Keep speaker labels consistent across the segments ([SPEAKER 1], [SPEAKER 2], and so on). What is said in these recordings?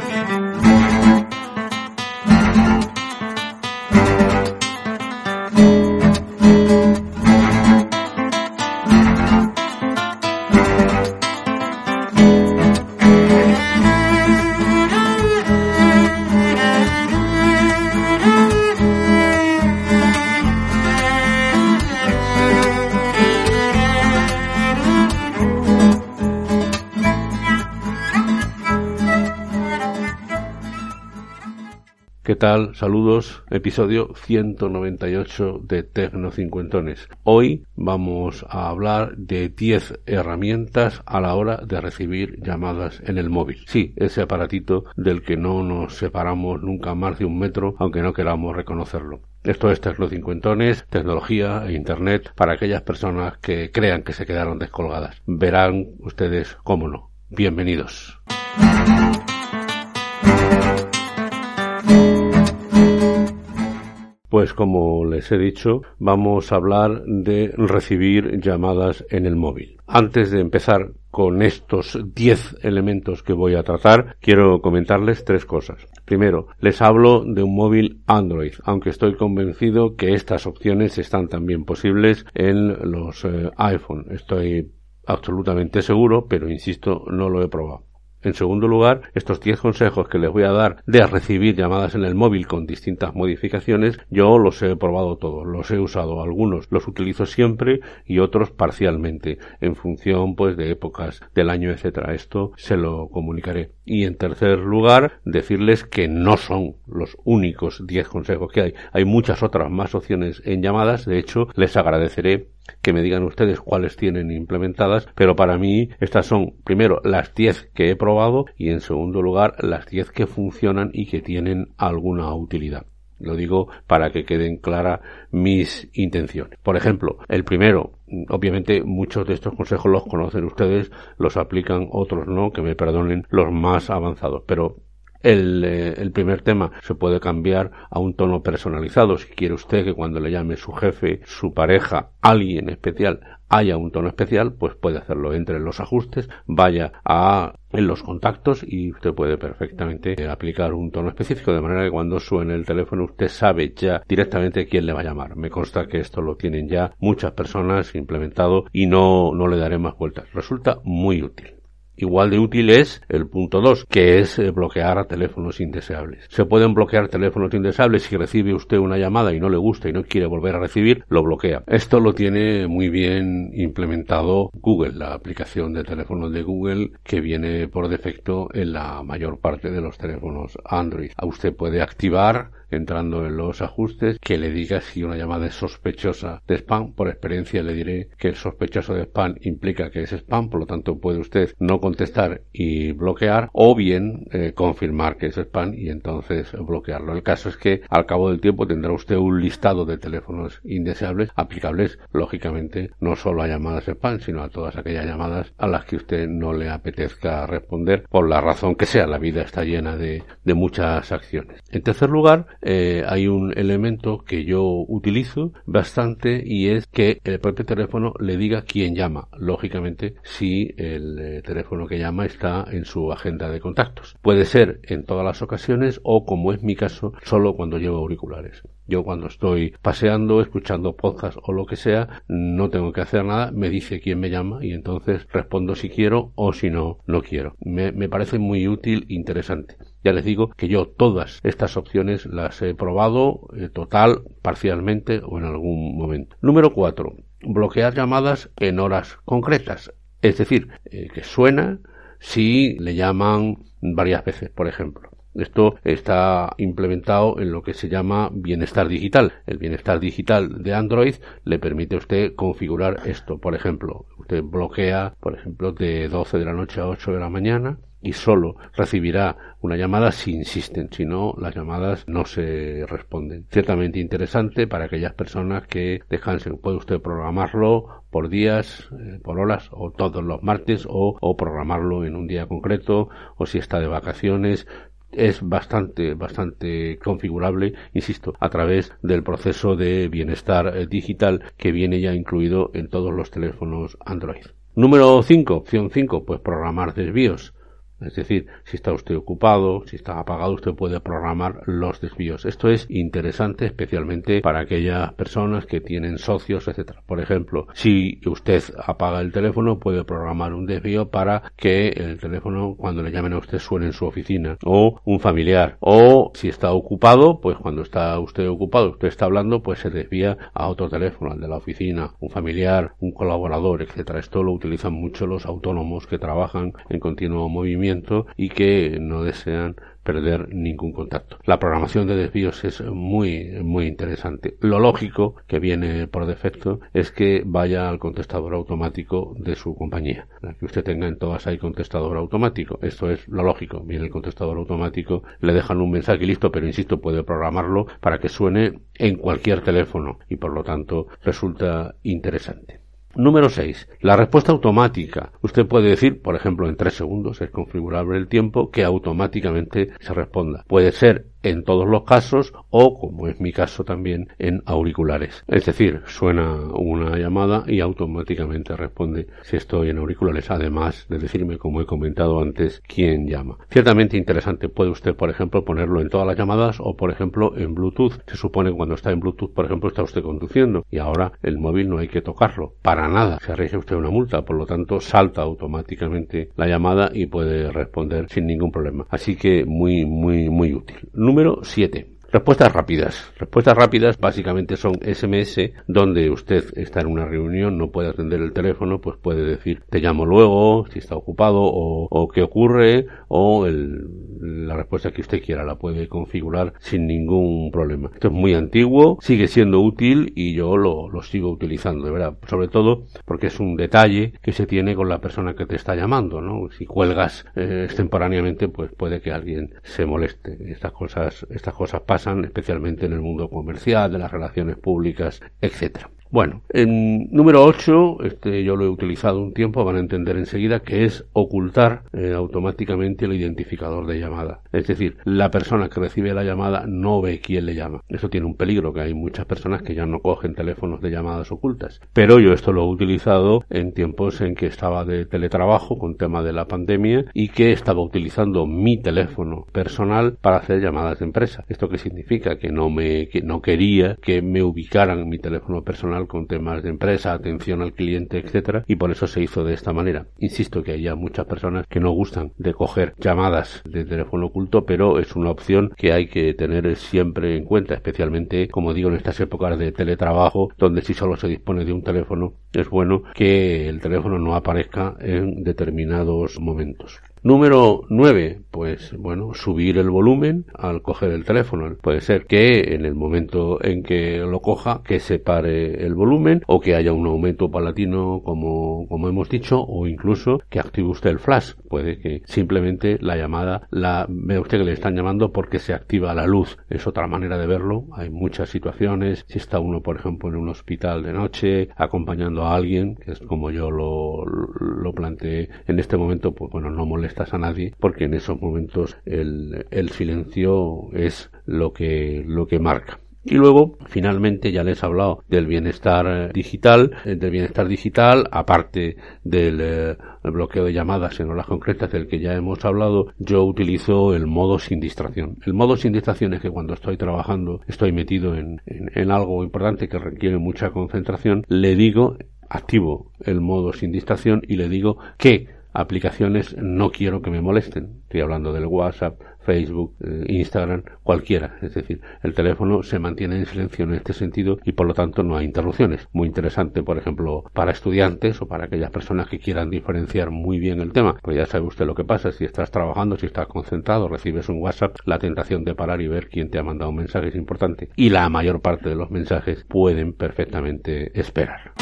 [SPEAKER 1] Thank you.
[SPEAKER 2] ¿Qué tal? Saludos, episodio 198 de Tecno Cincuentones. Hoy vamos a hablar de 10 herramientas a la hora de recibir llamadas en el móvil. Sí, ese aparatito del que no nos separamos nunca más de un metro, aunque no queramos reconocerlo. Esto es Tecno Cincuentones, tecnología e Internet para aquellas personas que crean que se quedaron descolgadas. Verán ustedes cómo no. Bienvenidos. Pues como les he dicho, vamos a hablar de recibir llamadas en el móvil. Antes de empezar con estos 10 elementos que voy a tratar, quiero comentarles tres cosas. Primero, les hablo de un móvil Android, aunque estoy convencido que estas opciones están también posibles en los eh, iPhone. Estoy absolutamente seguro, pero insisto, no lo he probado. En segundo lugar, estos 10 consejos que les voy a dar de recibir llamadas en el móvil con distintas modificaciones, yo los he probado todos, los he usado, algunos los utilizo siempre y otros parcialmente, en función pues de épocas del año, etcétera. Esto se lo comunicaré. Y en tercer lugar, decirles que no son los únicos 10 consejos que hay. Hay muchas otras más opciones en llamadas, de hecho, les agradeceré que me digan ustedes cuáles tienen implementadas, pero para mí estas son primero las 10 que he probado y en segundo lugar las 10 que funcionan y que tienen alguna utilidad. Lo digo para que queden claras mis intenciones. Por ejemplo, el primero, obviamente muchos de estos consejos los conocen ustedes, los aplican otros no, que me perdonen los más avanzados, pero el, eh, el, primer tema se puede cambiar a un tono personalizado. Si quiere usted que cuando le llame su jefe, su pareja, alguien especial, haya un tono especial, pues puede hacerlo. Entre en los ajustes, vaya a en los contactos y usted puede perfectamente aplicar un tono específico de manera que cuando suene el teléfono usted sabe ya directamente quién le va a llamar. Me consta que esto lo tienen ya muchas personas implementado y no, no le daré más vueltas. Resulta muy útil. Igual de útil es el punto 2, que es eh, bloquear teléfonos indeseables. Se pueden bloquear teléfonos indeseables si recibe usted una llamada y no le gusta y no quiere volver a recibir, lo bloquea. Esto lo tiene muy bien implementado Google, la aplicación de teléfonos de Google que viene por defecto en la mayor parte de los teléfonos Android. A usted puede activar entrando en los ajustes que le diga si una llamada es sospechosa de spam. Por experiencia le diré que el sospechoso de spam implica que es spam, por lo tanto puede usted no contestar y bloquear o bien eh, confirmar que es spam y entonces bloquearlo. El caso es que al cabo del tiempo tendrá usted un listado de teléfonos indeseables aplicables lógicamente no solo a llamadas spam sino a todas aquellas llamadas a las que usted no le apetezca responder por la razón que sea. La vida está llena de, de muchas acciones. En tercer lugar, eh, hay un elemento que yo utilizo bastante y es que el propio teléfono le diga quién llama, lógicamente si el eh, teléfono que llama está en su agenda de contactos. Puede ser en todas las ocasiones o como es mi caso, solo cuando llevo auriculares. Yo cuando estoy paseando, escuchando podcast o lo que sea, no tengo que hacer nada, me dice quién me llama y entonces respondo si quiero o si no, no quiero. Me, me parece muy útil, interesante. Ya les digo que yo todas estas opciones las he probado eh, total, parcialmente o en algún momento. Número 4. Bloquear llamadas en horas concretas. Es decir, eh, que suena si le llaman varias veces, por ejemplo. Esto está implementado en lo que se llama bienestar digital. El bienestar digital de Android le permite a usted configurar esto. Por ejemplo, usted bloquea, por ejemplo, de 12 de la noche a 8 de la mañana y solo recibirá una llamada si insisten, si no, las llamadas no se responden. Ciertamente interesante para aquellas personas que descansen. Puede usted programarlo por días, eh, por horas, o todos los martes, o, o programarlo en un día concreto, o si está de vacaciones, es bastante, bastante configurable, insisto, a través del proceso de bienestar eh, digital que viene ya incluido en todos los teléfonos Android. Número 5, opción 5, pues programar desvíos. Es decir, si está usted ocupado, si está apagado, usted puede programar los desvíos. Esto es interesante especialmente para aquellas personas que tienen socios, etcétera. Por ejemplo, si usted apaga el teléfono, puede programar un desvío para que el teléfono cuando le llamen a usted suene en su oficina o un familiar. O si está ocupado, pues cuando está usted ocupado, usted está hablando, pues se desvía a otro teléfono, al de la oficina, un familiar, un colaborador, etcétera. Esto lo utilizan mucho los autónomos que trabajan en continuo movimiento y que no desean perder ningún contacto. La programación de desvíos es muy, muy interesante. Lo lógico que viene por defecto es que vaya al contestador automático de su compañía. Que usted tenga en todas hay contestador automático. Esto es lo lógico. Viene el contestador automático, le dejan un mensaje y listo, pero insisto, puede programarlo para que suene en cualquier teléfono y por lo tanto resulta interesante. Número 6. La respuesta automática. Usted puede decir, por ejemplo, en 3 segundos es configurable el tiempo que automáticamente se responda. Puede ser en todos los casos o, como es mi caso también, en auriculares. Es decir, suena una llamada y automáticamente responde si estoy en auriculares, además de decirme, como he comentado antes, quién llama. Ciertamente interesante. Puede usted, por ejemplo, ponerlo en todas las llamadas o, por ejemplo, en Bluetooth. Se supone que cuando está en Bluetooth, por ejemplo, está usted conduciendo y ahora el móvil no hay que tocarlo. Para nada. Se rige usted una multa. Por lo tanto, salta automáticamente la llamada y puede responder sin ningún problema. Así que muy, muy, muy útil. Número 7. Respuestas rápidas. Respuestas rápidas básicamente son SMS donde usted está en una reunión, no puede atender el teléfono, pues puede decir te llamo luego, si está ocupado o, o qué ocurre o el, la respuesta que usted quiera la puede configurar sin ningún problema. Esto es muy antiguo, sigue siendo útil y yo lo, lo sigo utilizando, de verdad. Sobre todo porque es un detalle que se tiene con la persona que te está llamando, ¿no? Si cuelgas eh, extemporáneamente, pues puede que alguien se moleste. Estas cosas, estas cosas pasan especialmente en el mundo comercial, de las relaciones públicas, etcétera. Bueno, en número 8, este yo lo he utilizado un tiempo, van a entender enseguida que es ocultar eh, automáticamente el identificador de llamada. Es decir, la persona que recibe la llamada no ve quién le llama. Eso tiene un peligro, que hay muchas personas que ya no cogen teléfonos de llamadas ocultas. Pero yo esto lo he utilizado en tiempos en que estaba de teletrabajo con tema de la pandemia y que estaba utilizando mi teléfono personal para hacer llamadas de empresa. ¿Esto qué significa? Que no me, que no quería que me ubicaran mi teléfono personal con temas de empresa, atención al cliente, etcétera, y por eso se hizo de esta manera. Insisto que hay muchas personas que no gustan de coger llamadas de teléfono oculto, pero es una opción que hay que tener siempre en cuenta, especialmente, como digo, en estas épocas de teletrabajo, donde si solo se dispone de un teléfono, es bueno que el teléfono no aparezca en determinados momentos. Número 9, pues bueno, subir el volumen al coger el teléfono. Puede ser que en el momento en que lo coja, que se pare el volumen o que haya un aumento palatino como, como hemos dicho o incluso que active usted el flash. Puede que simplemente la llamada la vea usted que le están llamando porque se activa la luz. Es otra manera de verlo. Hay muchas situaciones. Si está uno, por ejemplo, en un hospital de noche acompañando a alguien, que es como yo lo, lo planteé en este momento, pues bueno, no molesta estás a nadie porque en esos momentos el, silencio es lo que, lo que marca. Y luego, finalmente, ya les he hablado del bienestar digital, eh, del bienestar digital, aparte del eh, bloqueo de llamadas en horas concretas del que ya hemos hablado, yo utilizo el modo sin distracción. El modo sin distracción es que cuando estoy trabajando, estoy metido en, en algo importante que requiere mucha concentración, le digo, activo el modo sin distracción y le digo que aplicaciones no quiero que me molesten. Estoy hablando del WhatsApp, Facebook, eh, Instagram, cualquiera. Es decir, el teléfono se mantiene en silencio en este sentido y por lo tanto no hay interrupciones. Muy interesante, por ejemplo, para estudiantes o para aquellas personas que quieran diferenciar muy bien el tema. Pues ya sabe usted lo que pasa. Si estás trabajando, si estás concentrado, recibes un WhatsApp, la tentación de parar y ver quién te ha mandado un mensaje es importante. Y la mayor parte de los mensajes pueden perfectamente esperar.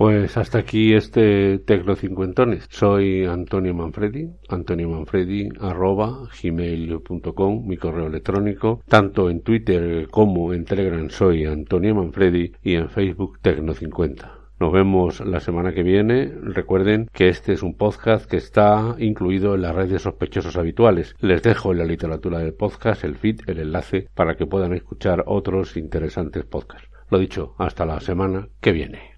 [SPEAKER 2] Pues hasta aquí este Tecno Cincuentones. Soy Antonio Manfredi, Antonio Manfredi arroba gmail.com, mi correo electrónico. Tanto en Twitter como en Telegram soy Antonio Manfredi y en Facebook Tecno50. Nos vemos la semana que viene. Recuerden que este es un podcast que está incluido en la red de sospechosos habituales. Les dejo en la literatura del podcast el feed, el enlace, para que puedan escuchar otros interesantes podcasts. Lo dicho, hasta la semana que viene.